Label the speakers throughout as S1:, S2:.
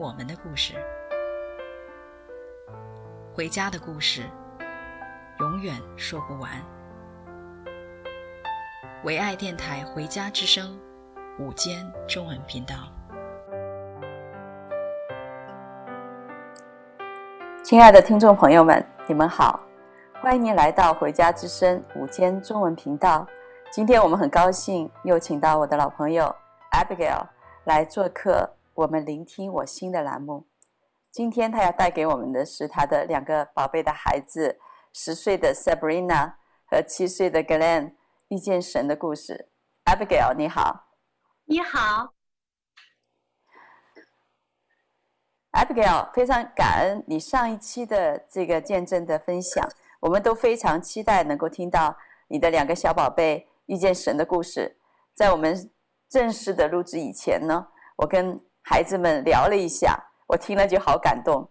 S1: 我们的故事，回家的故事，永远说不完。唯爱电台《回家之声》午间中文频道，
S2: 亲爱的听众朋友们，你们好，欢迎您来到《回家之声》午间中文频道。今天我们很高兴又请到我的老朋友 Abigail 来做客。我们聆听我心的栏目，今天他要带给我们的是他的两个宝贝的孩子，十岁的 Sabrina 和七岁的 Glenn 遇见神的故事。Abigail，你好。
S3: 你好。
S2: Abigail，非常感恩你上一期的这个见证的分享，我们都非常期待能够听到你的两个小宝贝遇见神的故事。在我们正式的录制以前呢，我跟孩子们聊了一下，我听了就好感动。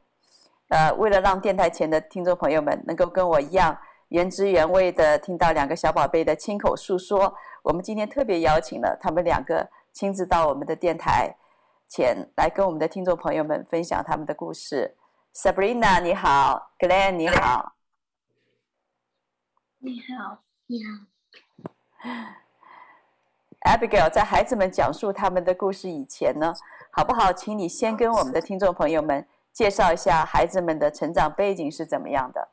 S2: 呃，为了让电台前的听众朋友们能够跟我一样原汁原味的听到两个小宝贝的亲口诉说，我们今天特别邀请了他们两个亲自到我们的电台前来跟我们的听众朋友们分享他们的故事。Sabrina，你好，Glenn，你好。
S3: 你好，你好。
S2: Abigail，在孩子们讲述他们的故事以前呢，好不好？请你先跟我们的听众朋友们介绍一下孩子们的成长背景是怎么样的。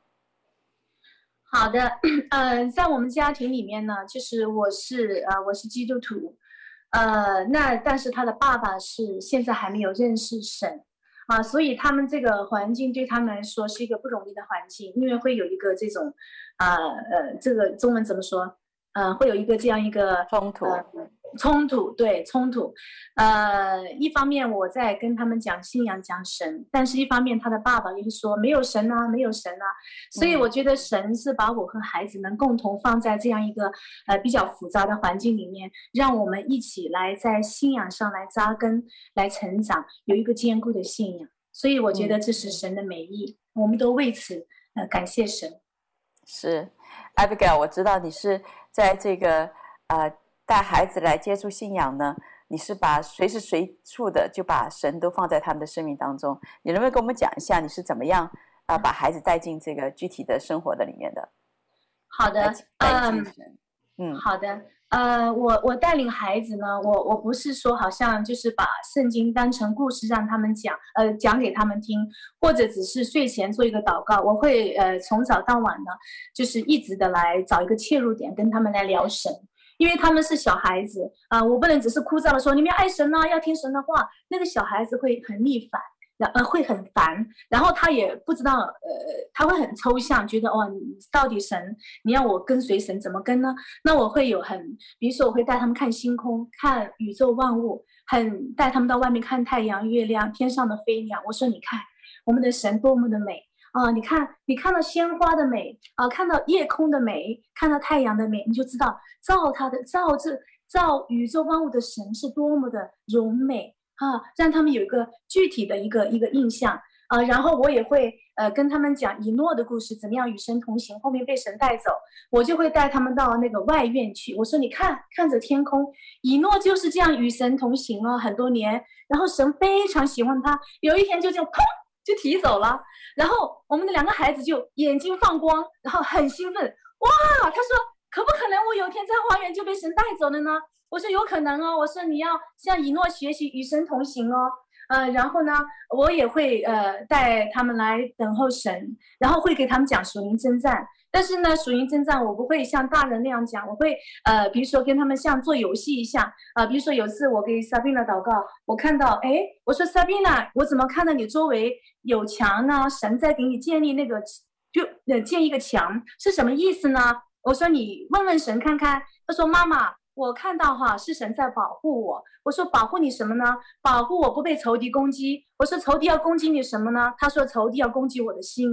S3: 好的，呃，在我们家庭里面呢，就是我是呃我是基督徒，呃，那但是他的爸爸是现在还没有认识神啊，所以他们这个环境对他们来说是一个不容易的环境，因为会有一个这种啊呃，呃这个中文怎么说？嗯、呃，会有一个这样一个
S2: 冲突，
S3: 呃、冲突对冲突。呃，一方面我在跟他们讲信仰、讲神，但是一方面他的爸爸又是说没有神啊，没有神啊。所以我觉得神是把我和孩子们共同放在这样一个呃比较复杂的环境里面，让我们一起来在信仰上来扎根、来成长，有一个坚固的信仰。所以我觉得这是神的美意，嗯、我们都为此呃感谢神。
S2: 是，Abigail，我知道你是。在这个呃带孩子来接触信仰呢，你是把随时随处的就把神都放在他们的生命当中。你能不能跟我们讲一下你是怎么样啊、呃、把孩子带进这个具体的生活的里面的？
S3: 好的，嗯嗯，好的，呃，我我带领孩子呢，我我不是说好像就是把圣经当成故事让他们讲，呃，讲给他们听，或者只是睡前做一个祷告。我会呃从早到晚呢，就是一直的来找一个切入点，跟他们来聊神，因为他们是小孩子啊、我不能只是枯燥的说你们要爱神啊，要听神的话，那个小孩子会很逆反。然呃会很烦，然后他也不知道，呃他会很抽象，觉得哦，你到底神，你要我跟随神怎么跟呢？那我会有很，比如说我会带他们看星空，看宇宙万物，很带他们到外面看太阳、月亮、天上的飞鸟。我说你看，我们的神多么的美啊！你看，你看到鲜花的美啊，看到夜空的美，看到太阳的美，你就知道造他的造这造宇宙万物的神是多么的柔美。啊，让他们有一个具体的一个一个印象啊，然后我也会呃跟他们讲以诺的故事，怎么样与神同行，后面被神带走，我就会带他们到那个外院去。我说你看，看着天空，以诺就是这样与神同行了很多年，然后神非常喜欢他，有一天就这样砰就提走了，然后我们的两个孩子就眼睛放光，然后很兴奋，哇，他说可不可能我有一天在花园就被神带走了呢？我说有可能哦，我说你要向以诺学习与神同行哦，呃，然后呢，我也会呃带他们来等候神，然后会给他们讲属灵征战，但是呢，属灵征战我不会像大人那样讲，我会呃，比如说跟他们像做游戏一下啊，呃，比如说有次我给 Sabina 祷告，我看到哎，我说 Sabina，我怎么看到你周围有墙呢？神在给你建立那个就呃建一个墙是什么意思呢？我说你问问神看看，他说妈妈。我看到哈是神在保护我。我说保护你什么呢？保护我不被仇敌攻击。我说仇敌要攻击你什么呢？他说仇敌要攻击我的心。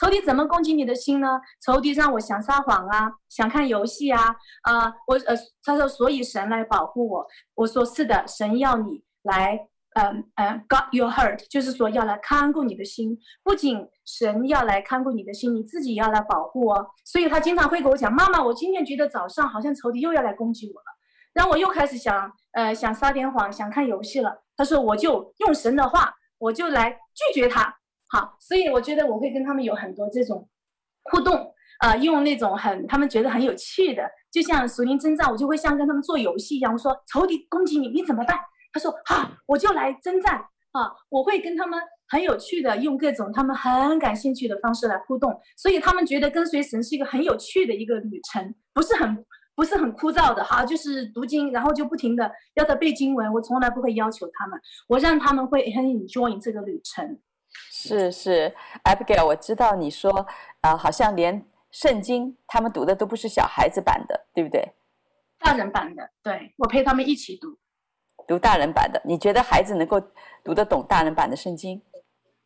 S3: 仇敌怎么攻击你的心呢？仇敌让我想撒谎啊，想看游戏啊，啊、我呃，他说所以神来保护我。我说是的，神要你来。嗯嗯，got your heart，就是说要来看顾你的心，不仅神要来看顾你的心，你自己也要来保护哦。所以他经常会跟我讲：“妈妈，我今天觉得早上好像仇敌又要来攻击我了。”然后我又开始想，呃，想撒点谎，想看游戏了。他说：“我就用神的话，我就来拒绝他。”好，所以我觉得我会跟他们有很多这种互动，呃，用那种很他们觉得很有趣的，就像属灵征战，我就会像跟他们做游戏一样。我说：“仇敌攻击你，你怎么办？”他说：“好，我就来征战啊！我会跟他们很有趣的，用各种他们很感兴趣的方式来互动，所以他们觉得跟随神是一个很有趣的一个旅程，不是很不是很枯燥的哈，就是读经，然后就不停的要他背经文。我从来不会要求他们，我让他们会很 enjoy 这个旅程。
S2: 是是，Abigail，我知道你说啊、呃，好像连圣经他们读的都不是小孩子版的，对不对？
S3: 大人版的，对，我陪他们一起读。”
S2: 读大人版的，你觉得孩子能够读得懂大人版的圣经？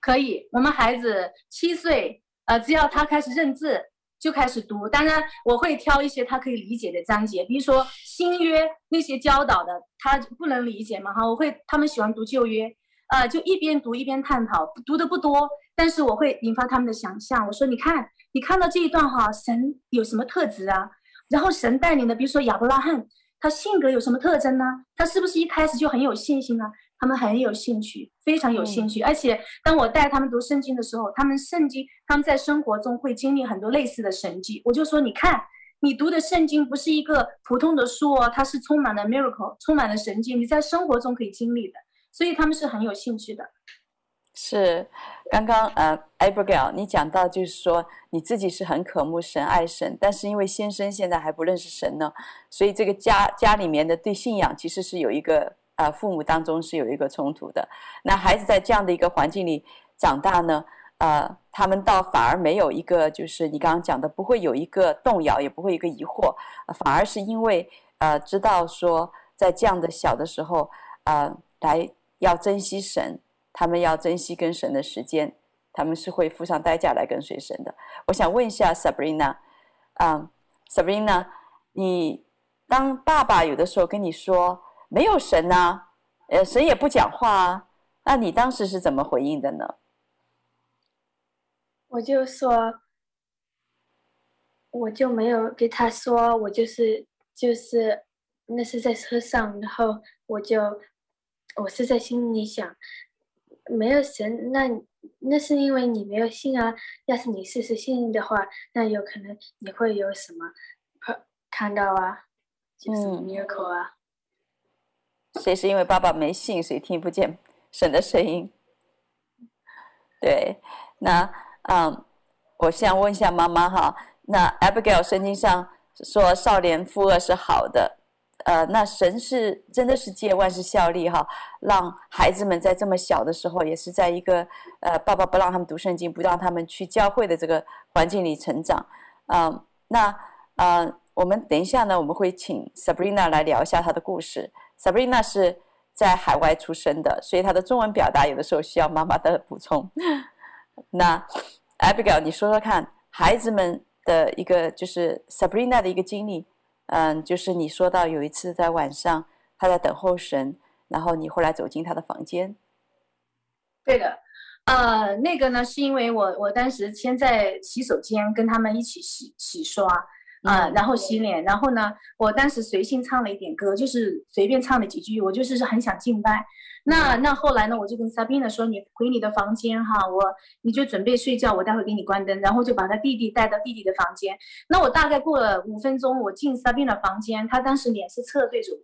S3: 可以，我们孩子七岁，呃，只要他开始认字，就开始读。当然，我会挑一些他可以理解的章节，比如说新约那些教导的，他不能理解嘛，哈，我会他们喜欢读旧约，呃，就一边读一边探讨，读的不多，但是我会引发他们的想象。我说，你看，你看到这一段哈，神有什么特质啊？然后神带领的，比如说亚伯拉罕。他性格有什么特征呢？他是不是一开始就很有信心呢？他们很有兴趣，非常有兴趣。嗯、而且当我带他们读圣经的时候，他们圣经他们在生活中会经历很多类似的神迹。我就说，你看，你读的圣经不是一个普通的书哦，它是充满了 miracle，充满了神迹，你在生活中可以经历的。所以他们是很有兴趣的。
S2: 是，刚刚呃，Abigail，你讲到就是说你自己是很渴慕神、爱神，但是因为先生现在还不认识神呢，所以这个家家里面的对信仰其实是有一个呃，父母当中是有一个冲突的。那孩子在这样的一个环境里长大呢，呃，他们倒反而没有一个就是你刚刚讲的不会有一个动摇，也不会一个疑惑，反而是因为呃知道说在这样的小的时候呃来要珍惜神。他们要珍惜跟神的时间，他们是会付上代价来跟随神的。我想问一下 Sabrina，啊，Sabrina，你当爸爸有的时候跟你说没有神啊，呃，神也不讲话啊，那你当时是怎么回应的呢？
S4: 我就说，我就没有给他说，我就是就是那是在车上，然后我就我是在心里想。没有神，那那是因为你没有信啊。要是你试试信的话，那有可能你会有什么看到啊，就是 miracle 啊。
S2: 谁是因为爸爸没信，谁听不见神的声音？对，那嗯，我想问一下妈妈哈，那 Abigail 圣经上说少年负二是好的。呃，那神是真的是借万事效力哈，让孩子们在这么小的时候，也是在一个呃，爸爸不让他们读圣经，不让他们去教会的这个环境里成长。嗯、那呃，我们等一下呢，我们会请 Sabrina 来聊一下她的故事。Sabrina 是在海外出生的，所以她的中文表达有的时候需要妈妈的补充。那 Abigail，你说说看，孩子们的一个就是 Sabrina 的一个经历。嗯，就是你说到有一次在晚上，他在等候神，然后你后来走进他的房间。
S3: 对的，呃，那个呢，是因为我我当时先在洗手间跟他们一起洗洗刷，啊、呃，然后洗脸，然后呢，我当时随性唱了一点歌，就是随便唱了几句，我就是很想敬拜。那那后来呢，我就跟 Sabina 说：“你回你的房间哈，我你就准备睡觉，我待会给你关灯。”然后就把他弟弟带到弟弟的房间。那我大概过了五分钟，我进 Sabina 房间，他当时脸是侧对着我，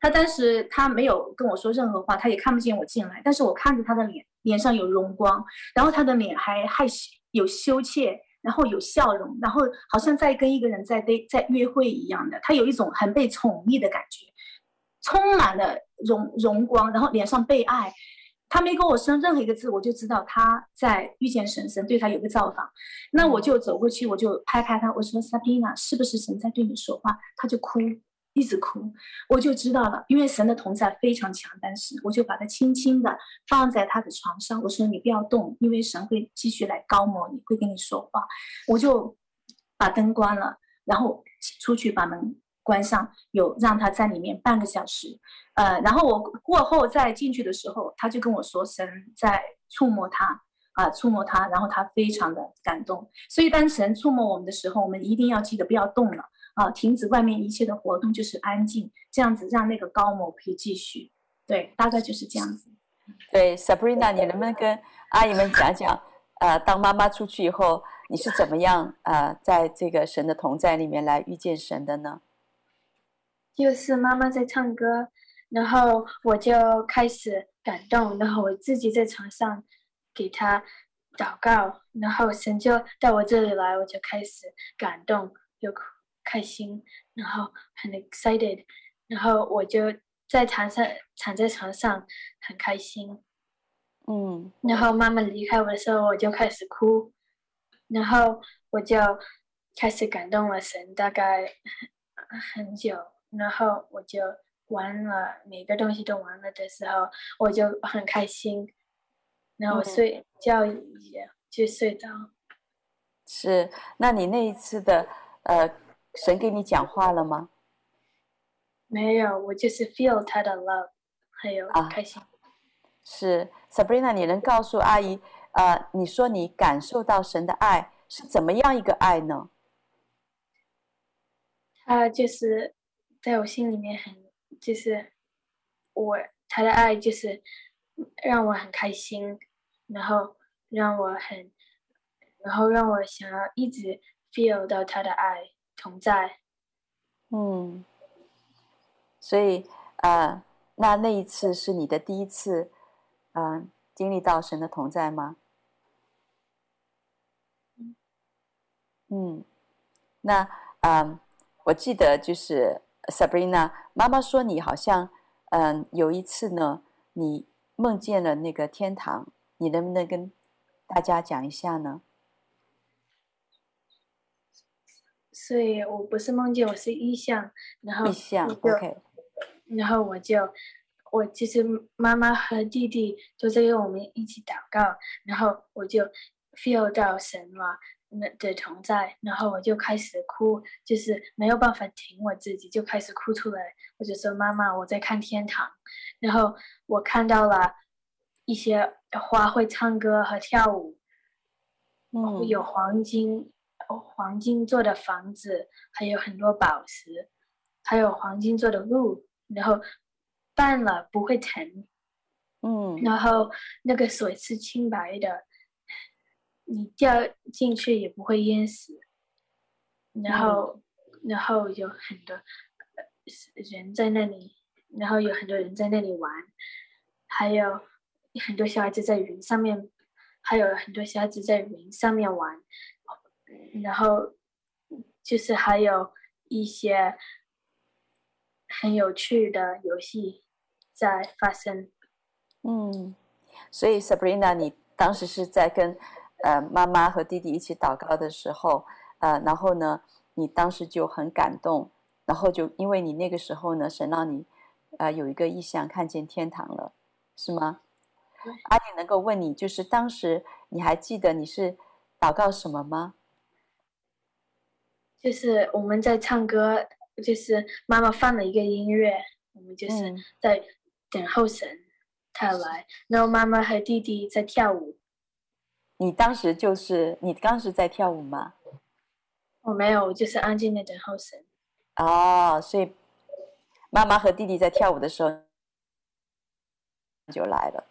S3: 他当时他没有跟我说任何话，他也看不见我进来，但是我看着他的脸，脸上有荣光，然后他的脸还害羞有羞怯，然后有笑容，然后好像在跟一个人在对在约会一样的，他有一种很被宠溺的感觉。充满了荣荣光，然后脸上被爱，他没跟我说任何一个字，我就知道他在遇见神，神对他有个造访。那我就走过去，我就拍拍他，我说：“Sabina，是不是神在对你说话？”他就哭，一直哭，我就知道了，因为神的同在非常强。但是我就把他轻轻的放在他的床上，我说你不要动，因为神会继续来高摩你，会跟你说话。我就把灯关了，然后出去把门关上，有让他在里面半个小时。呃，然后我过后再进去的时候，他就跟我说神在触摸他啊，触摸他，然后他非常的感动。所以当神触摸我们的时候，我们一定要记得不要动了。啊，停止外面一切的活动，就是安静，这样子让那个高某可以继续。对，大概就是这样子。
S2: 对，Sabrina，你能不能跟阿姨们讲讲，呃，当妈妈出去以后，你是怎么样呃，在这个神的同在里面来遇见神的呢？
S4: 就是妈妈在唱歌，然后我就开始感动，然后我自己在床上给她祷告，然后神就到我这里来，我就开始感动，又哭。开心，然后很 excited，然后我就在床上躺在床上很开心，
S2: 嗯，
S4: 然后妈妈离开我的时候，我就开始哭，然后我就开始感动了神，大概很久，然后我就玩了，每个东西都玩了的时候，我就很开心，然后我睡觉也就睡着。
S2: 是，那你那一次的呃。神给你讲话了吗？
S4: 没有，我就是 feel 他的 love，还有开心。
S2: 啊、是 Sabrina，你能告诉阿姨，呃，你说你感受到神的爱是怎么样一个爱呢？
S4: 他就是在我心里面很，就是我他的爱就是让我很开心，然后让我很，然后让我想要一直 feel 到他的爱。同在，
S2: 嗯，所以啊、呃，那那一次是你的第一次，嗯、呃，经历到神的同在吗？嗯，那啊、呃，我记得就是 Sabrina 妈妈说你好像，嗯、呃，有一次呢，你梦见了那个天堂，你能不能跟大家讲一下呢？
S4: 所以我不是梦见，我是异象，然后
S2: 意象，OK，
S4: 然后我就，我其实妈妈和弟弟都在跟我们一起祷告，然后我就 feel 到神了那的同在，然后我就开始哭，就是没有办法停我自己，就开始哭出来，我就说妈妈，我在看天堂，然后我看到了一些花会唱歌和跳舞，
S2: 嗯，
S4: 有黄金。黄金做的房子，还有很多宝石，还有黄金做的路，然后绊了不会疼，
S2: 嗯，
S4: 然后那个水是清白的，你掉进去也不会淹死，然后，嗯、然后有很多人在那里，然后有很多人在那里玩，还有很多小孩子在云上面，还有很多小孩子在云上面玩。然后就是还有一些很有趣的游戏在发生。
S2: 嗯，所以 Sabrina，你当时是在跟呃妈妈和弟弟一起祷告的时候，呃，然后呢，你当时就很感动，然后就因为你那个时候呢，神让你呃有一个意象，看见天堂了，是吗？阿姨能够问你，就是当时你还记得你是祷告什么吗？
S4: 就是我们在唱歌，就是妈妈放了一个音乐，我们就是在等候神他来，嗯、然后妈妈和弟弟在跳舞。
S2: 你当时就是你当时在跳舞吗？
S4: 我没有，我就是安静的等候神。
S2: 哦，所以妈妈和弟弟在跳舞的时候就来了。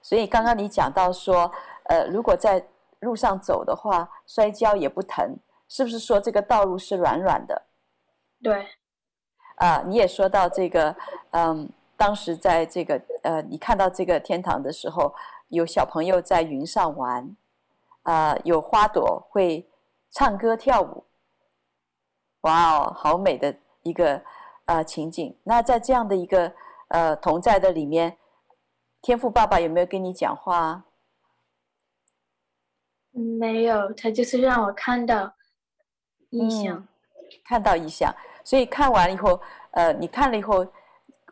S2: 所以刚刚你讲到说，呃，如果在路上走的话，摔跤也不疼。是不是说这个道路是软软的？
S4: 对，
S2: 啊，你也说到这个，嗯，当时在这个呃，你看到这个天堂的时候，有小朋友在云上玩，啊，有花朵会唱歌跳舞，哇哦，好美的一个呃情景。那在这样的一个呃同在的里面，天赋爸爸有没有跟你讲话？
S4: 没有，他就是让我看到。异象、
S2: 嗯，看到异象，所以看完以后，呃，你看了以后，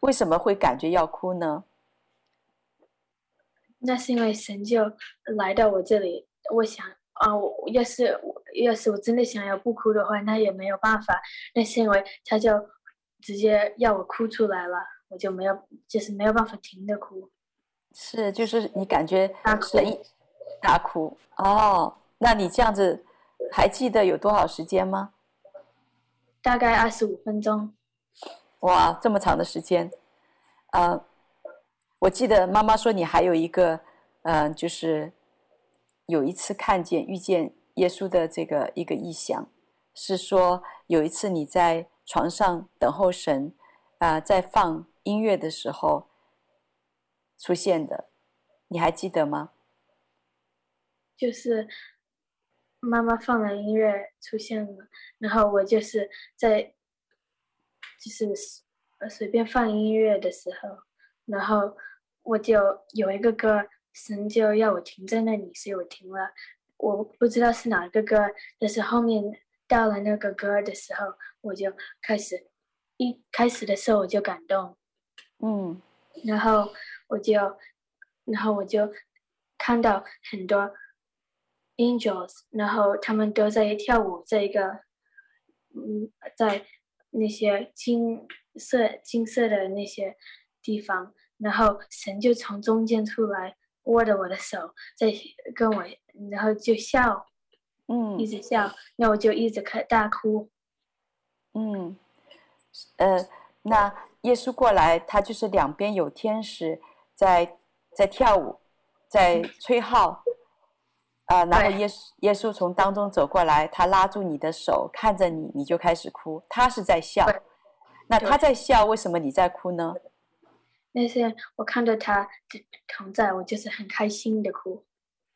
S2: 为什么会感觉要哭呢？
S4: 那是因为神就来到我这里，我想啊，我要是要是我真的想要不哭的话，那也没有办法。那是因为他就直接要我哭出来了，我就没有，就是没有办法停的哭。
S2: 是，就是你感觉大哭，大哭哦。那你这样子还记得有多少时间吗？
S4: 大概二十五分钟。
S2: 哇，这么长的时间，呃。我记得妈妈说你还有一个，嗯、呃，就是有一次看见遇见耶稣的这个一个意象，是说有一次你在床上等候神，啊、呃，在放音乐的时候出现的，你还记得吗？
S4: 就是妈妈放了音乐出现了，然后我就是在就是随便放音乐的时候，然后。我就有一个歌，神就要我停在那里，所以我停了。我不知道是哪个歌，但是后面到了那个歌的时候，我就开始，一开始的时候我就感动，
S2: 嗯，
S4: 然后我就，然后我就看到很多 angels，然后他们都在跳舞，在一个，嗯，在那些金色金色的那些地方。然后神就从中间出来，握着我的手，在跟我，然后就笑，
S2: 嗯，
S4: 一直笑，那我就一直开大哭，
S2: 嗯，呃，那耶稣过来，他就是两边有天使在在跳舞，在吹号，啊、呃，然后耶稣耶稣从当中走过来，他拉住你的手，看着你，你就开始哭，他是在笑，那他在笑，为什么你在哭呢？
S4: 那些我看到他同在，我就是很开心的哭。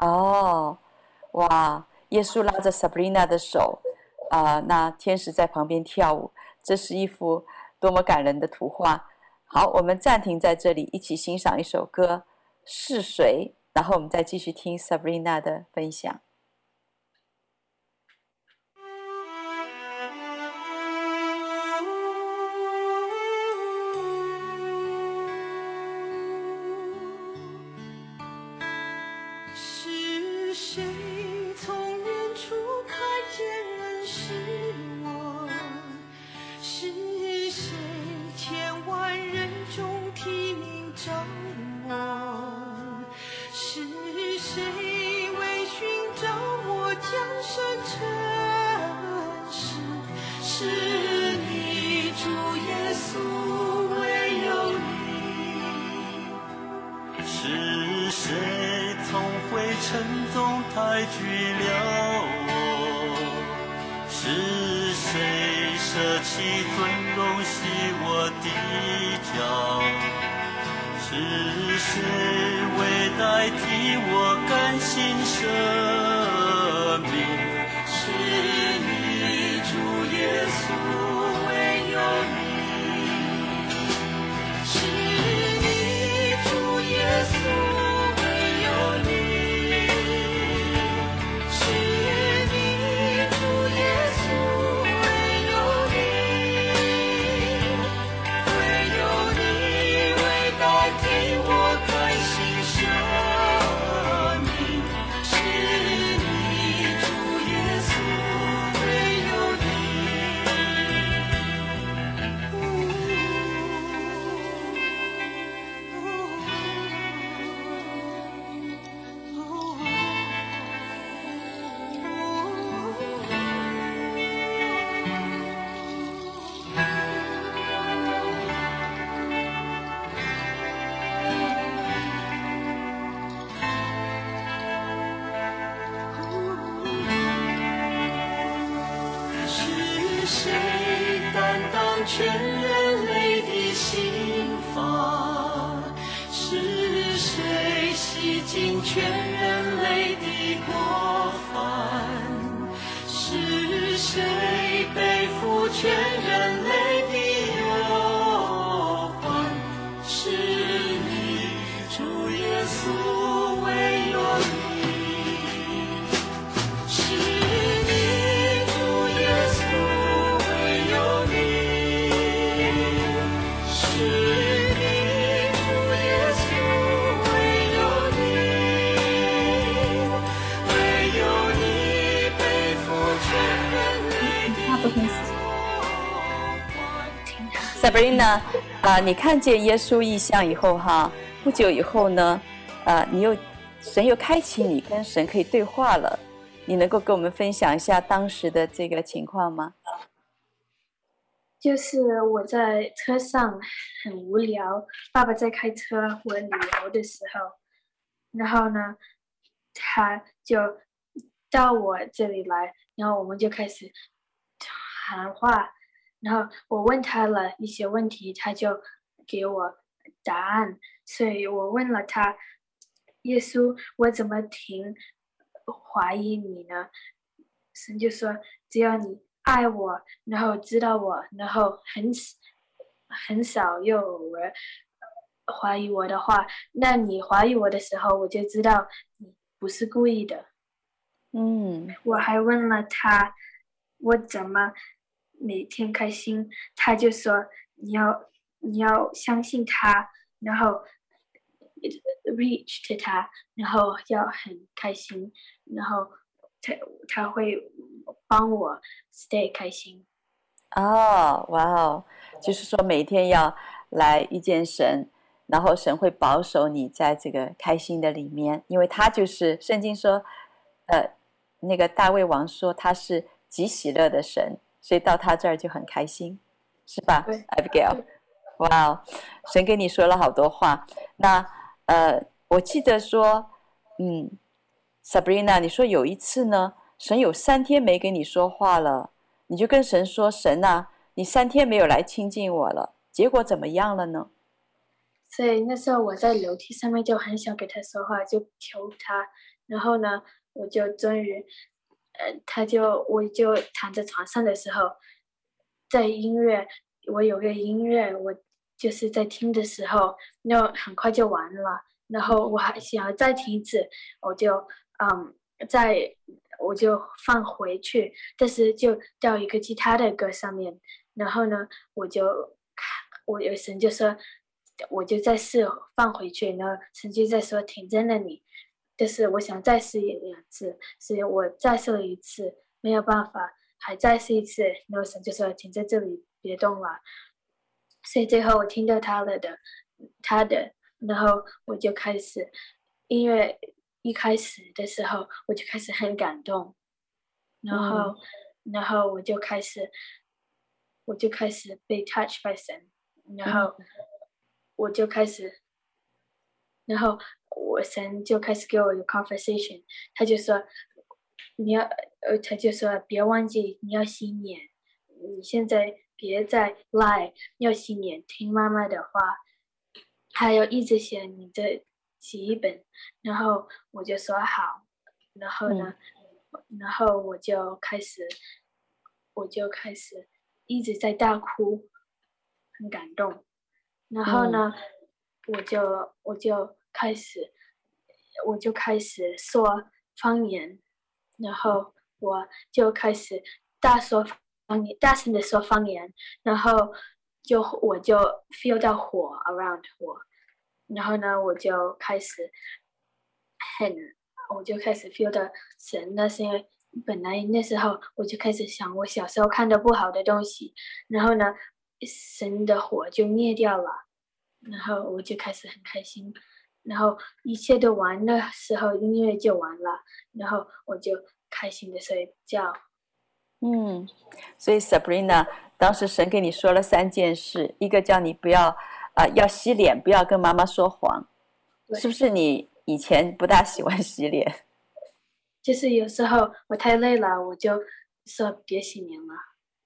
S2: 哦，哇！耶稣拉着 Sabrina 的手，啊、呃，那天使在旁边跳舞，这是一幅多么感人的图画。好，我们暂停在这里，一起欣赏一首歌《是谁》，然后我们再继续听 Sabrina 的分享。Dream.
S5: 全人类的心房，是谁洗净全人类的过犯？是谁背负全人？
S2: Sabrina，啊，你看见耶稣意象以后哈，不久以后呢，啊，你又神又开启你跟神可以对话了，你能够跟我们分享一下当时的这个情况吗？
S4: 就是我在车上很无聊，爸爸在开车我旅游的时候，然后呢，他就到我这里来，然后我们就开始谈话。然后我问他了一些问题，他就给我答案。所以我问了他：“耶稣，我怎么停怀疑你呢？”神就说：“只要你爱我，然后知道我，然后很很少有人怀疑我的话，那你怀疑我的时候，我就知道你不是故意的。”
S2: 嗯，
S4: 我还问了他：“我怎么？”每天开心，他就说你要你要相信他，然后 reach to 他，然后要很开心，然后他他会帮我 stay 开心。
S2: 哦，哇哦，就是说每天要来遇见神，然后神会保守你在这个开心的里面，因为他就是圣经说，呃，那个大卫王说他是极喜乐的神。所以到他这儿就很开心，是吧
S4: 对
S2: ，Abigail？哇哦，神跟你说了好多话。那呃，我记得说，嗯，Sabrina，你说有一次呢，神有三天没跟你说话了，你就跟神说：“神啊，你三天没有来亲近我了。”结果怎么样了呢？
S4: 所以那时候我在楼梯上面就很想给他说话，就求他，然后呢，我就终于。呃，他就我就躺在床上的时候，在音乐，我有个音乐，我就是在听的时候，那很快就完了。然后我还想要再听一次，我就嗯，再我就放回去，但是就到一个其他的歌上面。然后呢，我就看，我有神就说，我就再试放回去，然后神就在说停在那里。就是我想再试一两次，所以我再试了一次，没有办法，还再试一次，然后神就说停在这里，别动了。所以最后我听到他了的，他的，然后我就开始，音乐一开始的时候我就开始很感动，然后，嗯、然后我就开始，我就开始被 touch by 神，然后我就开始，然后。我神就开始给我有 conversation，他就说你要，呃，他就说别忘记你要洗脸，你现在别再赖，要洗脸，听妈妈的话，还要一直写你的记忆本，然后我就说好，然后呢，嗯、然后我就开始，我就开始一直在大哭，很感动，然后呢，嗯、我就我就。开始，我就开始说方言，然后我就开始大说方言，大声的说方言，然后就我就 feel 到火 around 我，然后呢，我就开始很，我就开始 feel 到神，那是因为本来那时候我就开始想我小时候看的不好的东西，然后呢，神的火就灭掉了，然后我就开始很开心。然后一切都完的时候，音乐就完了，然后我就开心的睡觉。
S2: 嗯，所以 Sabrina，当时神给你说了三件事，一个叫你不要啊、呃，要洗脸，不要跟妈妈说谎，是不是？你以前不大喜欢洗脸？
S4: 就是有时候我太累了，我就说别洗脸了。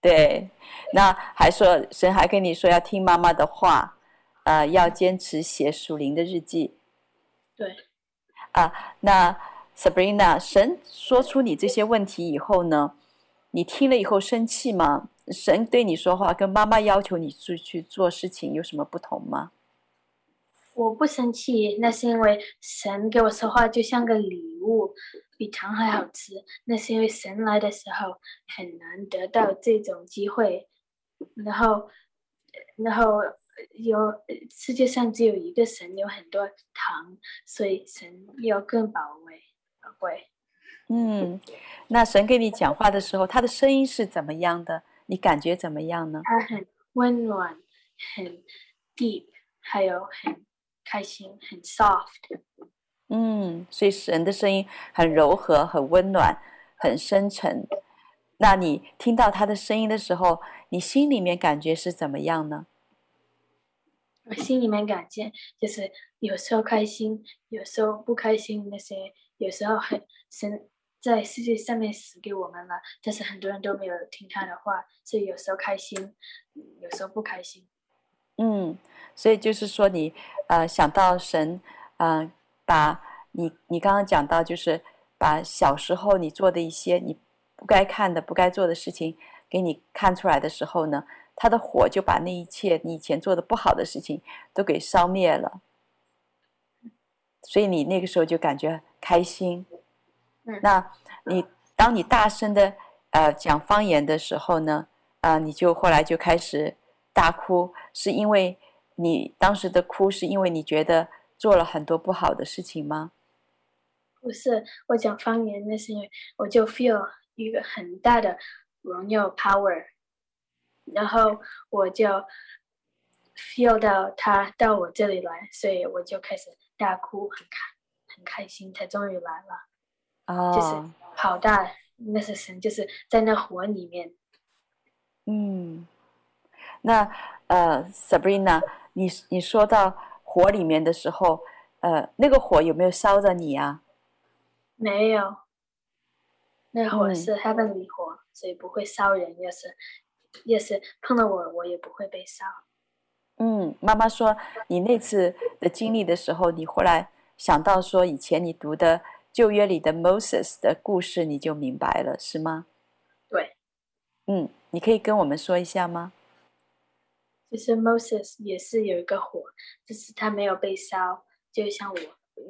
S2: 对，那还说神还跟你说要听妈妈的话，呃，要坚持写属灵的日记。
S4: 对，
S2: 啊，那 Sabrina，神说出你这些问题以后呢，你听了以后生气吗？神对你说话跟妈妈要求你出去做事情有什么不同吗？
S4: 我不生气，那是因为神给我说话就像个礼物，比糖还好吃。那是因为神来的时候很难得到这种机会，然后，然后。有世界上只有一个神，有很多糖，所以神要更宝贵，宝贵。
S2: 嗯，那神跟你讲话的时候，他的声音是怎么样的？你感觉怎么样呢？
S4: 他很温暖，很 deep，还有很开心，很 soft。
S2: 嗯，所以神的声音很柔和、很温暖、很深沉。那你听到他的声音的时候，你心里面感觉是怎么样呢？
S4: 我心里面感觉就是有时候开心，有时候不开心。那些有时候很神在世界上面死给我们了，但是很多人都没有听他的话，所以有时候开心，有时候不开心。
S2: 嗯，所以就是说你呃想到神，嗯、把你你刚刚讲到就是把小时候你做的一些你不该看的、不该做的事情给你看出来的时候呢。他的火就把那一切你以前做的不好的事情都给烧灭了，所以你那个时候就感觉开心。嗯那你当你大声的呃讲方言的时候呢，啊、呃，你就后来就开始大哭，是因为你当时的哭是因为你觉得做了很多不好的事情吗？
S4: 不是，我讲方言那是因为我就 feel 一个很大的荣耀 power。然后我就 feel 到他到我这里来，所以我就开始大哭，很开很开心，他终于来了。
S2: 哦，
S4: 就是好大，那是神，就是在那火里面。
S2: 嗯，那呃，Sabrina，你你说到火里面的时候，呃，那个火有没有烧着你啊？
S4: 没有，那火是 heavenly 火，嗯，所以不会烧人，就是。也是碰到我，我也不会被烧。
S2: 嗯，妈妈说你那次的经历的时候，你后来想到说以前你读的旧约里的 Moses 的故事，你就明白了，是吗？
S4: 对。
S2: 嗯，你可以跟我们说一下吗？
S4: 其实 Moses 也是有一个火，就是他没有被烧，就像我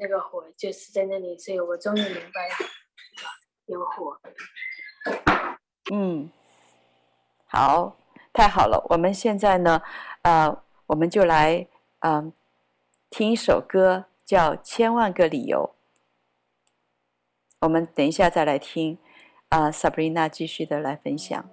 S4: 那个火就是在那里，所以我终于明白有火。
S2: 嗯。好，太好了！我们现在呢，呃，我们就来，嗯、听一首歌，叫《千万个理由》。我们等一下再来听，啊、，Sabrina 继续的来分享。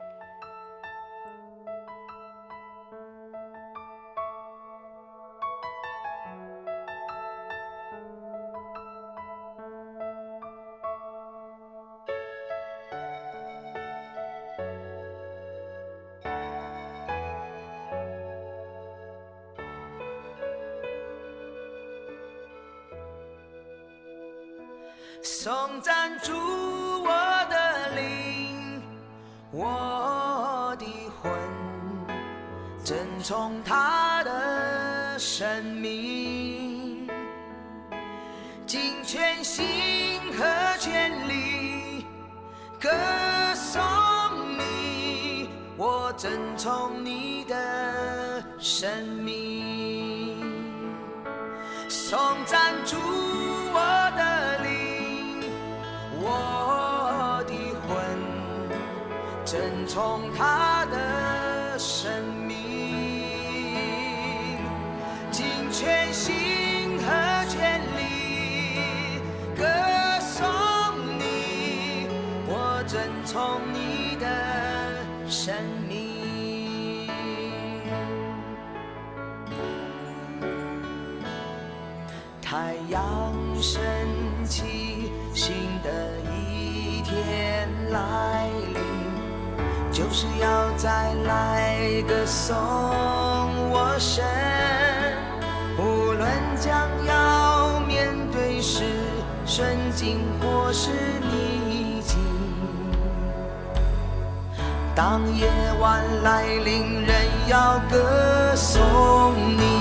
S6: 全心和全力歌颂你，我珍崇你的生命，颂赞主我的灵，我的魂遵。从他的生命，尽全心升起，新的一天来临。就是要再来歌颂我神，无论将要面对是顺境或是逆境，当夜晚来临，仍要歌颂你。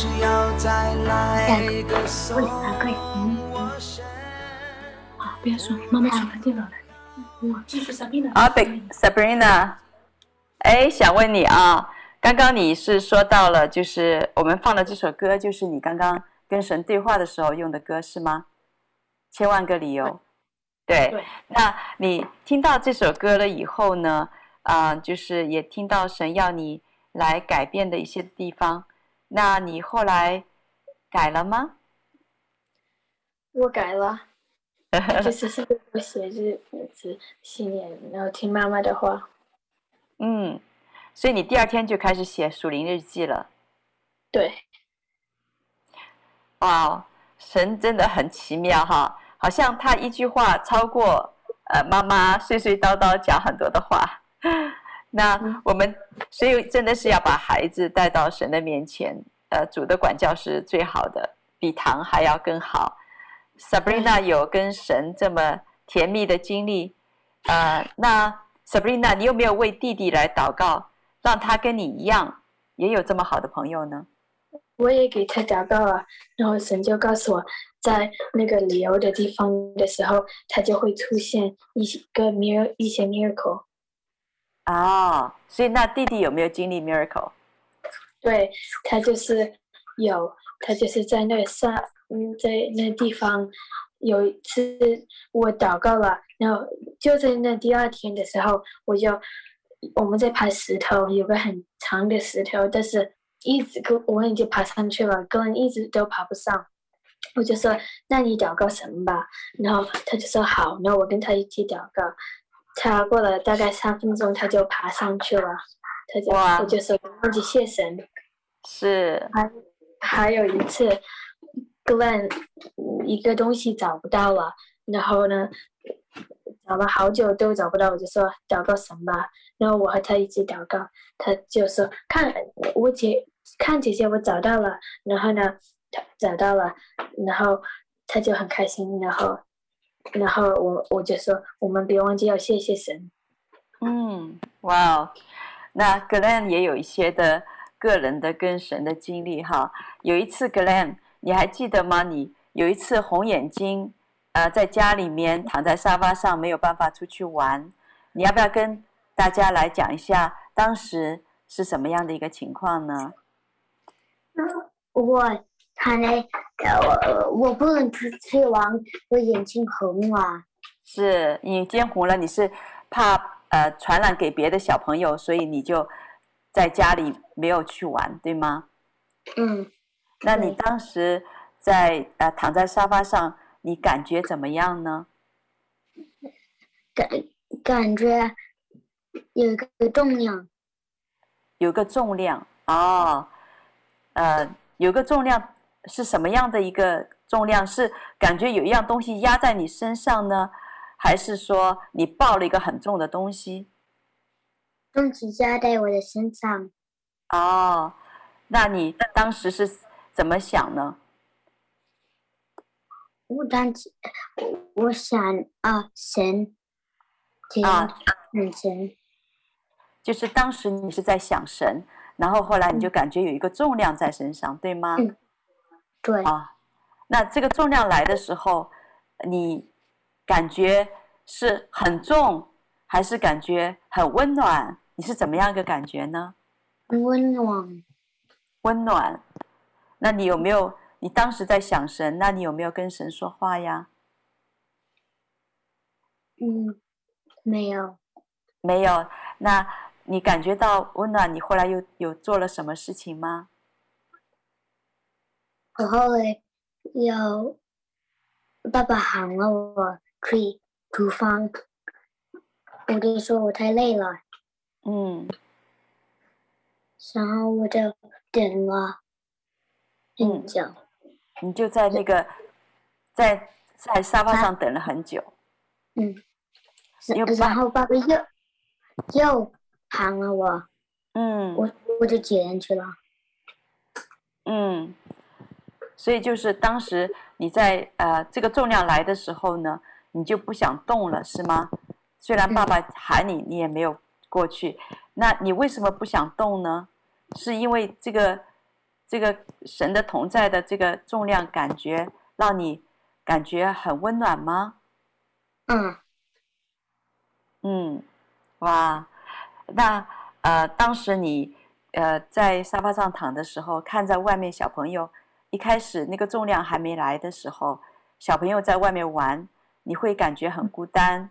S6: 临，就是要再来歌颂我神。
S3: 好，不要说，妈妈出来电脑了。我继续 Sabrina。
S2: 啊，Sabrina，哎，想问你啊，刚刚你是说到了，就是我们放的这首歌，就是你刚刚跟神对话的时候用的歌，是吗？千万个理由。对，对，那你听到这首歌了以后呢？啊、呃，就是也听到神要你来改变的一些地方，那你后来改了吗？
S4: 我改了，就是现在我写日子、信念，然后听妈妈的话。
S2: 嗯，所以你第二天就开始写属灵日记了。
S4: 对。
S2: 哇，神真的很奇妙哈！好像他一句话超过呃妈妈碎碎叨叨讲很多的话，那我们所以真的是要把孩子带到神的面前，呃，主的管教是最好的，比糖还要更好。Sabrina 有跟神这么甜蜜的经历，呃，那 Sabrina 你有没有为弟弟来祷告，让他跟你一样也有这么好的朋友呢？
S4: 我也给他祷告了，然后神就告诉我。在那个旅游的地方的时候，他就会出现一个 mir 一些 miracle。
S2: 哦，所以那弟弟有没有经历 miracle？
S4: 对，他就是有，他就是在那上，嗯，在那地方有一次我祷告了，然后就在那第二天的时候，我就我们在爬石头，有个很长的石头，但是一直跟我已经爬上去了，个人一直都爬不上。我就说，那你祷告什么吧，然后他就说好，然后我跟他一起祷告，他过了大概三分钟，他就爬上去了，他就我就说忘记谢神，
S2: 是，
S4: 还还有一次，Glenn 一个东西找不到了，然后呢，找了好久都找不到，我就说找个神吧，然后我和他一起祷告，他就说看我姐看姐姐我找到了，然后呢。他找到了，然后他就很开心，然后，然后我我就说，我们别忘记要谢谢神。
S2: 嗯，哇哦，那 Glenn 也有一些的个人的跟神的经历哈。有一次 Glenn，你还记得吗？你有一次红眼睛，呃，在家里面躺在沙发上没有办法出去玩，你要不要跟大家来讲一下当时是什么样的一个情况呢？
S7: 我。看来，我我不能出去玩，我眼睛红了。
S2: 是你眼睛红了，你是怕呃传染给别的小朋友，所以你就在家里没有去玩，对吗？
S7: 嗯。
S2: 那你当时在呃躺在沙发上，你感觉怎么样呢？
S7: 感感觉有个重量。
S2: 有个重量哦，呃，有个重量。是什么样的一个重量？是感觉有一样东西压在你身上呢，还是说你抱了一个很重的东西？
S7: 东西压在我的身上。
S2: 哦，那你当时是怎么想呢？
S7: 我当时，我想啊，神，啊，很神。
S2: 就是当时你是在想神，然后后来你就感觉有一个重量在身上，嗯、对吗？
S7: 嗯对
S2: 啊，那这个重量来的时候，你感觉是很重，还是感觉很温暖？你是怎么样一个感觉呢？
S7: 温暖，
S2: 温暖。那你有没有？你当时在想神，那你有没有跟神说话呀？
S7: 嗯，没有，
S2: 没有。那你感觉到温暖，你后来又有做了什么事情吗？
S7: 然后嘞，有爸爸喊了我去厨房我就说我太累了，
S2: 嗯，
S7: 然后我就等了很久，
S2: 嗯，你就在那个在在沙发上等了很久，
S7: 嗯，然后爸爸又又喊了我，
S2: 嗯，
S7: 我我就捡上去了，
S2: 嗯，所以就是当时你在呃这个重量来的时候呢，你就不想动了是吗？虽然爸爸喊你，你也没有过去。那你为什么不想动呢？是因为这个这个神的同在的这个重量感觉让你感觉很温暖吗？
S7: 嗯
S2: 嗯，哇，那呃，当时你呃在沙发上躺的时候，看在外面小朋友一开始那个重量还没来的时候，小朋友在外面玩，你会感觉很孤单。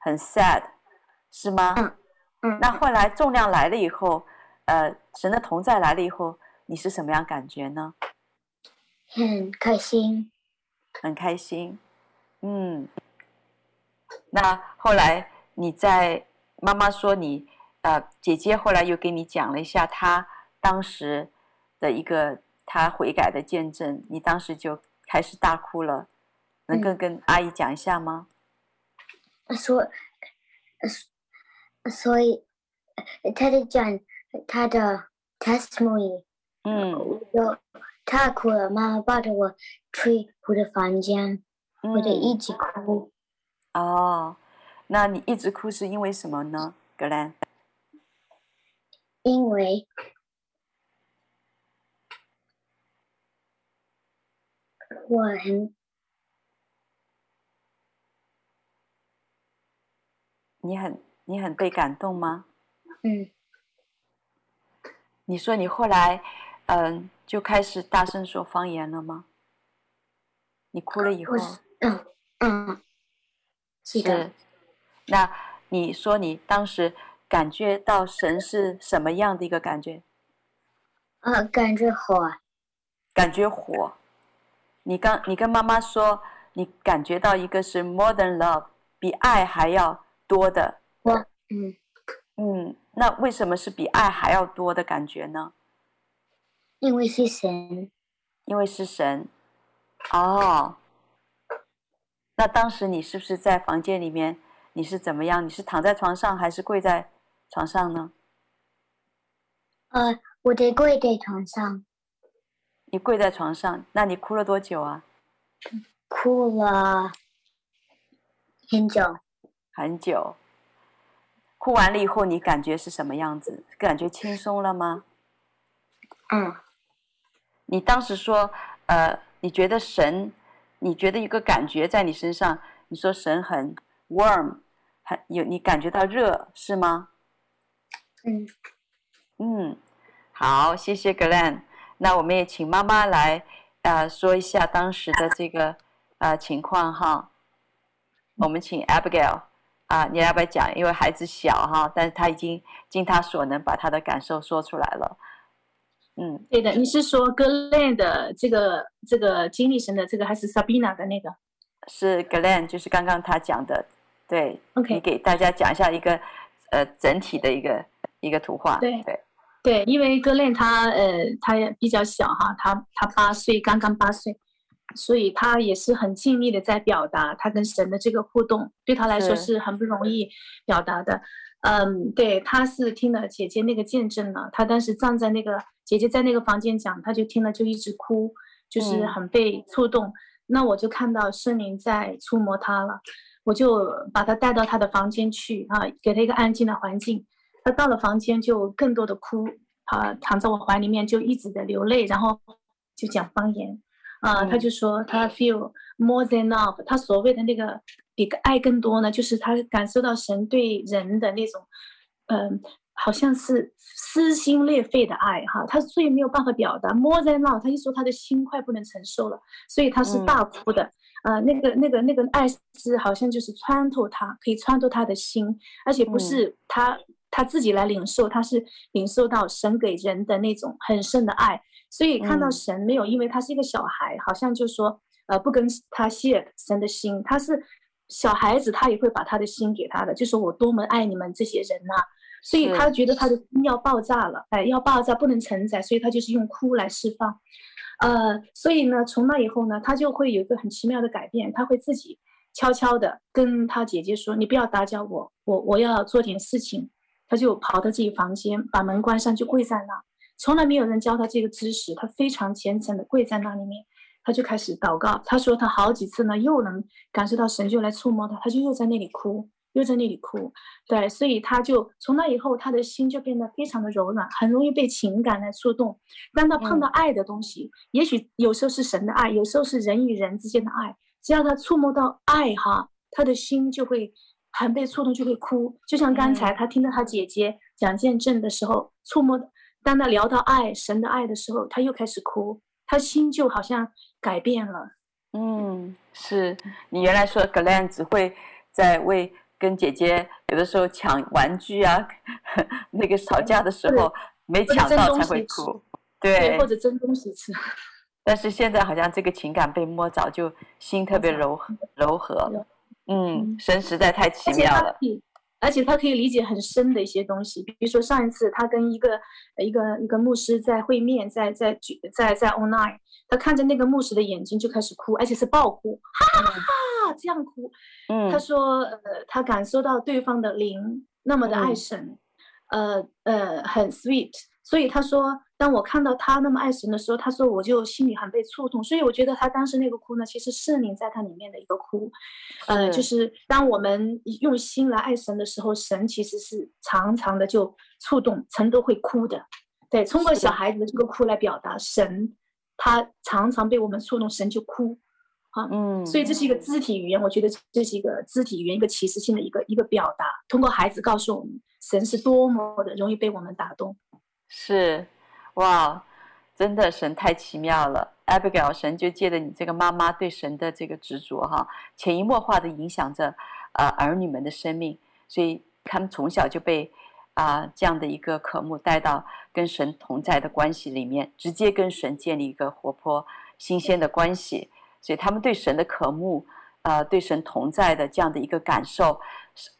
S2: 很 sad，是吗？
S7: 嗯嗯。
S2: 那后来重量来了以后，呃，神的同在来了以后，你是什么样感觉呢？
S7: 很开心。
S2: 很开心。嗯。那后来你在妈妈说你呃，姐姐后来又给你讲了一下她当时的一个她悔改的见证，你当时就开始大哭了，能够跟阿姨讲一下吗？
S7: 所，所以，他的讲他的 testimony，
S2: 嗯，
S7: 我他哭了，妈妈抱着我去我的房间，
S2: 嗯、
S7: 我就一直哭。
S2: 哦，那你一直哭是因为什么呢，格兰？
S7: 因为我很。
S2: 你很你很被感动吗？
S7: 嗯。
S2: 你说你后来，嗯、呃，就开始大声说方言了吗？你哭了以后。
S7: 嗯嗯。是。
S2: 那你说你当时感觉到神是什么样的一个感觉？
S7: 啊，感觉火。
S2: 感觉火。你刚你跟妈妈说，你感觉到一个是 more than love，比爱还要。多的，
S7: 我嗯
S2: 嗯，那为什么是比爱还要多的感觉呢？
S7: 因为是神，
S2: 因为是神，哦，那当时你是不是在房间里面？你是怎么样？你是躺在床上还是跪在床上呢？
S7: 呃，我得跪在床上。
S2: 你跪在床上，那你哭了多久啊？
S7: 哭了很久。
S2: 很久，哭完了以后，你感觉是什么样子？感觉轻松了吗？
S7: 嗯。
S2: 你当时说，呃，你觉得神，你觉得一个感觉在你身上，你说神很 warm，很有，你感觉到热，是吗？
S7: 嗯。
S2: 嗯，好，谢谢格兰。那我们也请妈妈来，呃，说一下当时的这个呃情况哈。我们请 Abigail。啊，你要不要讲？因为孩子小哈，但是他已经尽他所能把他的感受说出来了。嗯，
S3: 对的，你是说 Glen 的这个这个经历神的这个，还是 Sabina 的那个？
S2: 是 Glen，就是刚刚他讲的。对
S3: ，OK，
S2: 你给大家讲一下一个呃整体的一个一个图画。
S3: 对
S2: 对
S3: 对，因为 Glen 他呃他也比较小哈，他他八岁，刚刚八岁。所以他也是很尽力的在表达他跟神的这个互动，对他来说是很不容易表达的。嗯，对，他是听了姐姐那个见证了，他当时站在那个姐姐在那个房间讲，他就听了就一直哭，就是很被触动。嗯、那我就看到圣灵在触摸他了，我就把他带到他的房间去啊，给他一个安静的环境。他到了房间就更多的哭，啊，躺在我怀里面就一直的流泪，然后就讲方言。啊，他就说他 feel more than love，他所谓的那个比个爱更多呢，就是他感受到神对人的那种，嗯、呃，好像是撕心裂肺的爱哈，他所以没有办法表达 more than love，他一说他的心快不能承受了，所以他是大哭的，啊、嗯呃，那个那个那个爱是好像就是穿透他，可以穿透他的心，而且不是他、嗯、他自己来领受，他是领受到神给人的那种很深的爱。所以看到神没有，因为他是一个小孩，好像就说，呃，不跟他 share 神的心，他是小孩子他也会把他的心给他的，就说我多么爱你们这些人呐、啊，所以他觉得他的心要爆炸了，哎，要爆炸不能承载，所以他就是用哭来释放。呃，所以呢，从那以后呢，他就会有一个很奇妙的改变，他会自己悄悄的跟他姐姐说：“你不要打搅我，我我要做点事情。”他就跑到自己房间，把门关上，就跪在那，从来没有人教他这个知识，他非常虔诚的跪在那里面。他就开始祷告，他说他好几次呢，又能感受到神就来触摸他，他就又在那里哭，又在那里哭，对，所以他就从那以后，他的心就变得非常的柔软，很容易被情感来触动。当他碰到爱的东西，嗯、也许有时候是神的爱，有时候是人与人之间的爱，只要他触摸到爱哈，他的心就会很被触动，就会哭。就像刚才他听到他姐姐讲见证的时候，触摸，当他聊到爱神的爱的时候，他又开始哭，他心就好像。改变了，
S2: 嗯，是你原来说 Glenn 只会在为跟姐姐有的时候抢玩具啊，那个吵架的时候没抢到才会哭，对，
S3: 对，或者争东西吃。
S2: 但是现在好像这个情感被摸着，就心特别柔柔和，嗯，神实在太奇妙了。
S3: 而且他可以理解很深的一些东西，比如说上一次他跟一个一个一个牧师在会面，在在在在 online，他看着那个牧师的眼睛就开始哭，而且是爆哭，哈哈哈哈这样哭。嗯，他说呃他感受到对方的灵那么的爱神，嗯、呃呃很 sweet，所以他说。当我看到他那么爱神的时候，他说我就心里很被触动，所以我觉得他当时那个哭呢，其实圣灵在他里面的一个哭，呃，就是当我们用心来爱神的时候，神其实是常常的就触动，神都会哭的。对，通过小孩子的这个哭来表达神，他常常被我们触动，神就哭，啊，嗯，所以这是一个肢体语言，我觉得这是一个肢体语言，一个启示性的一个一个表达，通过孩子告诉我们，神是多么的容易被我们打动，
S2: 是。哇，真的神太奇妙了，Abigail，神就借着你这个妈妈对神的这个执着哈，潜移默化的影响着、呃、儿女们的生命，所以他们从小就被啊、这样的一个渴慕带到跟神同在的关系里面，直接跟神建立一个活泼新鲜的关系，所以他们对神的渴慕，呃，对神同在的这样的一个感受，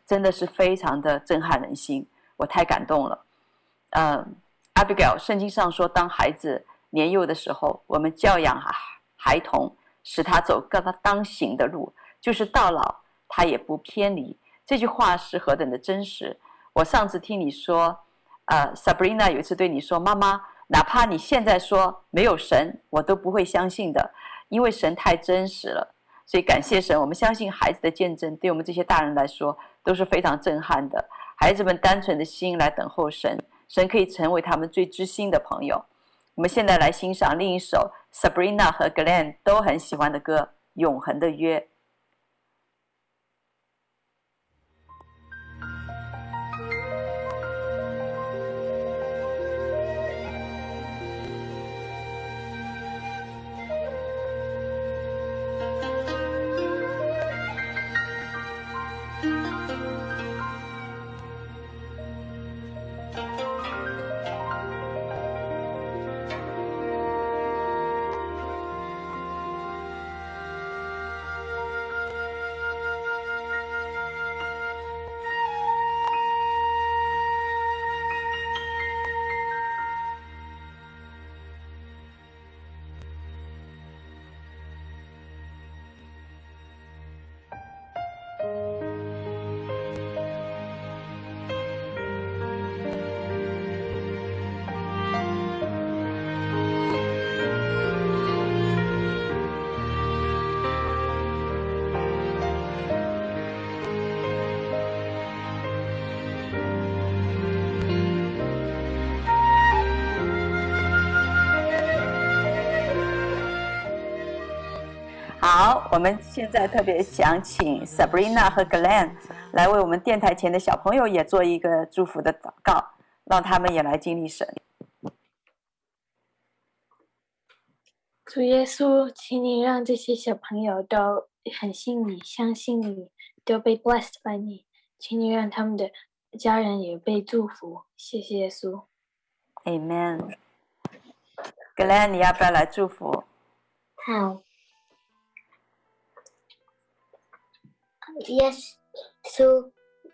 S2: 真的是非常的震撼人心，我太感动了，嗯、Abigail，圣经上说，当孩子年幼的时候，我们教养孩童，使他走各他当行的路，就是到老他也不偏离。这句话是何等的真实！我上次听你说，呃，Sabrina 有一次对你说：“妈妈，哪怕你现在说没有神，我都不会相信的，因为神太真实了。”所以感谢神，我们相信孩子的见证，对我们这些大人来说都是非常震撼的。孩子们单纯的心来等候神。神可以成为他们最知心的朋友。我们现在来欣赏另一首 Sabrina 和 Glenn 都很喜欢的歌《永恒的约》。我们现在特别想请 Sabrina 和 Glenn 来为我们电台前的小朋友也做一个祝福的祷告，让他们也来经历神。
S4: 主耶稣，请你让这些小朋友都很信你、相信你，都被 blessed by 你，请你让他们的家人也被祝福。谢谢耶稣。
S2: Amen。Glenn，你要不要来祝福？
S7: 好。Yes, so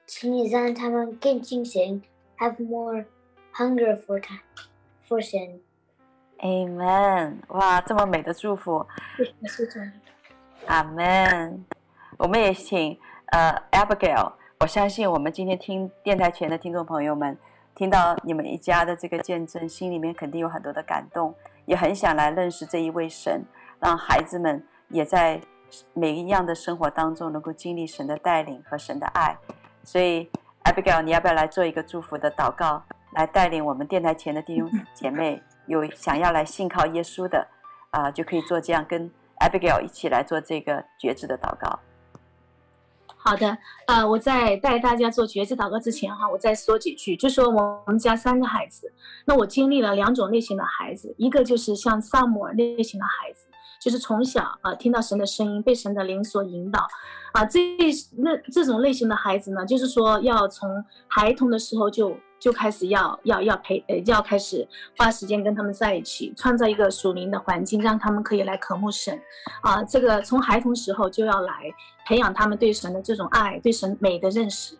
S7: 请你让他们更精神，have more hunger for time for 神。
S2: Amen！哇，这么美的祝福。
S3: 是的。
S2: 阿门。我们也请呃 Abigail，我相信我们今天听电台前的听众朋友们，听到你们一家的这个见证，心里面肯定有很多的感动，也很想来认识这一位神，让孩子们也在每一样的生活当中能够经历神的带领和神的爱。所以 Abigail，你要不要来做一个祝福的祷告，来带领我们电台前的弟兄姐妹？有想要来信靠耶稣的啊，就可以做这样，跟 Abigail 一起来做这个决志的祷告。
S3: 好的，呃，我在带大家做决志祷告之前哈，我再说几句，就说我们家三个孩子，那我经历了两种类型的孩子，一个就是像萨姆尔类型的孩子，就是从小啊听到神的声音，被神的灵所引导，啊，这那这种类型的孩子呢，就是说要从孩童的时候就。就开始要要要陪呃，要开始花时间跟他们在一起，创造一个属灵的环境，让他们可以来渴慕神，啊，这个从孩童时候就要来培养他们对神的这种爱，对神美的认识。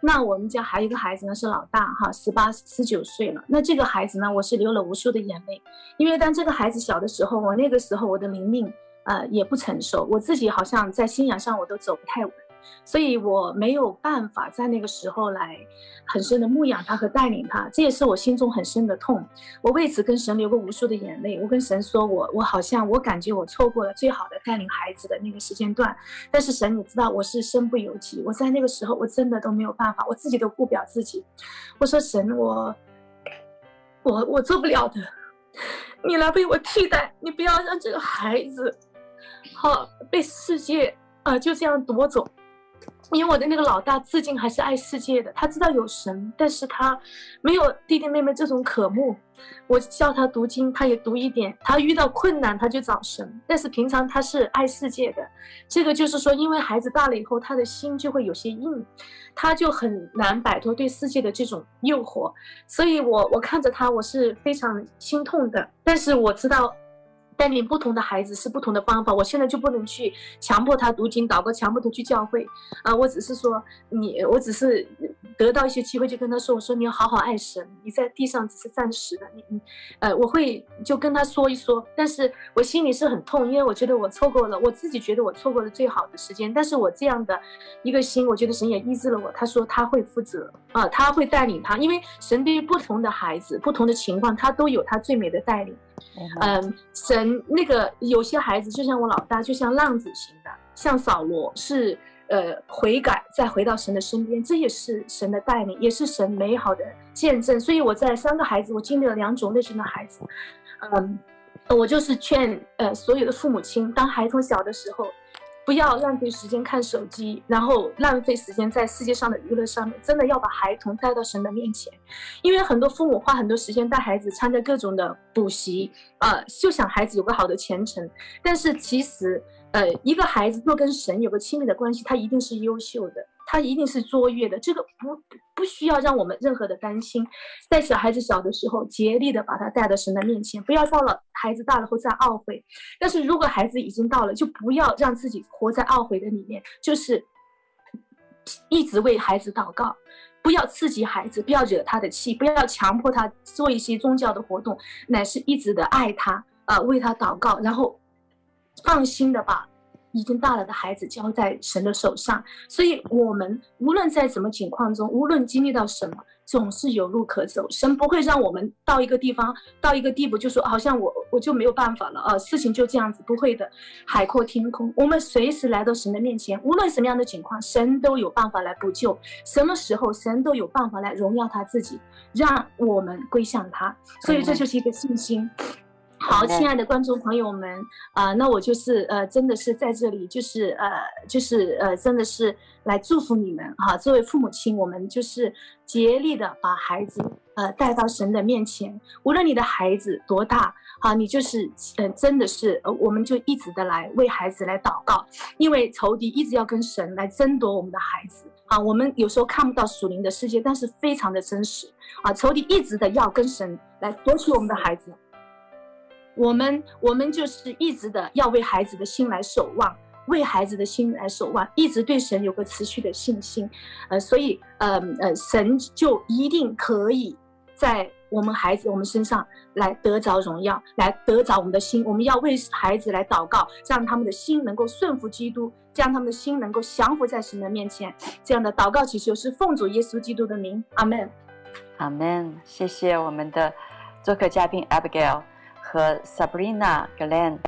S3: 那我们家还有一个孩子呢，是老大哈，十八十九岁了。那这个孩子呢，我是流了无数的眼泪，因为当这个孩子小的时候，我那个时候我的灵命呃也不成熟，我自己好像在信仰上我都走不太稳。所以我没有办法在那个时候来很深的牧养他和带领他，这也是我心中很深的痛。我为此跟神流过无数的眼泪。我跟神说我，我好像我感觉我错过了最好的带领孩子的那个时间段。但是神，你知道我是身不由己，我在那个时候我真的都没有办法，我自己都顾不了自己。我说神，我我我做不了的，你来为我替代，你不要让这个孩子好被世界啊、就这样夺走。因为我的那个老大至今还是爱世界的，他知道有神，但是他没有弟弟妹妹这种渴慕。我教他读经，他也读一点；他遇到困难，他就找神。但是平常他是爱世界的，这个就是说，因为孩子大了以后，他的心就会有些硬，他就很难摆脱对世界的这种诱惑。所以我我看着他，我是非常心痛的。但是我知道。带领不同的孩子是不同的方法，我现在就不能去强迫他读经祷告，强迫他去教会，啊，我只是说你，我只是得到一些机会就跟他说，我说你要好好爱神，你在地上只是暂时的，你你，呃，我会就跟他说一说，但是我心里是很痛，因为我觉得我错过了，我自己觉得我错过了最好的时间，但是我这样的一个心，我觉得神也医治了我，他说他会负责啊，他会带领他，因为神对于不同的孩子、不同的情况，他都有他最美的带领。嗯，神那个有些孩子就像我老大，就像浪子型的，像扫罗是呃悔改再回到神的身边，这也是神的带领，也是神美好的见证。所以我在三个孩子，我经历了两种类型的孩子。嗯，我就是劝呃所有的父母亲，当孩童小的时候。不要浪费时间看手机，然后浪费时间在世界上的娱乐上面。真的要把孩童带到神的面前，因为很多父母花很多时间带孩子参加各种的补习，呃，就想孩子有个好的前程。但是其实，呃，一个孩子若跟神有个亲密的关系，他一定是优秀的。他一定是卓越的，这个不不需要让我们任何的担心。在小孩子小的时候，竭力的把他带到神的面前，不要到了孩子大了后再懊悔。但是如果孩子已经到了，就不要让自己活在懊悔的里面，就是一直为孩子祷告，不要刺激孩子，不要惹他的气，不要强迫他做一些宗教的活动，乃是一直的爱他啊、为他祷告，然后放心的把。已经大了的孩子交在神的手上，所以我们无论在什么情况中，无论经历到什么，总是有路可走。神不会让我们到一个地方，到一个地步，就说好像我我就没有办法了啊，事情就这样子，不会的。海阔天空，我们随时来到神的面前，无论什么样的情况，神都有办法来补救。什么时候，神都有办法来荣耀他自己，让我们归向他。所以这就是一个信心。好，亲爱的观众朋友们，啊、呃，那我就是呃，真的是在这里，就是呃，就是呃，真的是来祝福你们哈。作为父母亲，我们就是竭力的把孩子呃带到神的面前，无论你的孩子多大，好，你就是呃，真的是呃，我们就一直的来为孩子来祷告，因为仇敌一直要跟神来争夺我们的孩子啊。我们有时候看不到属灵的世界，但是非常的真实啊。仇敌一直的要跟神来夺取我们的孩子。我们我们就是一直的要为孩子的心来守望，为孩子的心来守望，一直对神有个持续的信心，呃，所以呃呃，神就一定可以在我们孩子我们身上来得着荣耀，来得着我们的心。我们要为孩子来祷告，让他们的心能够顺服基督，这样他们的心能够降服在神的面前。这样的祷告祈求是奉主耶稣基督的名，阿门，
S2: 阿门。谢谢我们的做客嘉宾 Abigail 和 Sabrina Glenn。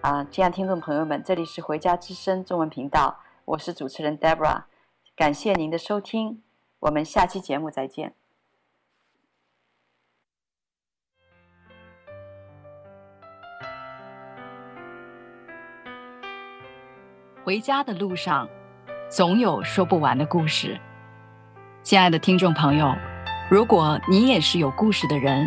S2: 啊，亲爱听众朋友们，这里是回家之声中文频道，我是主持人 Deborah，感谢您的收听，我们下期节目再见。
S8: 回家的路上，总有说不完的故事。亲爱的听众朋友，如果你也是有故事的人，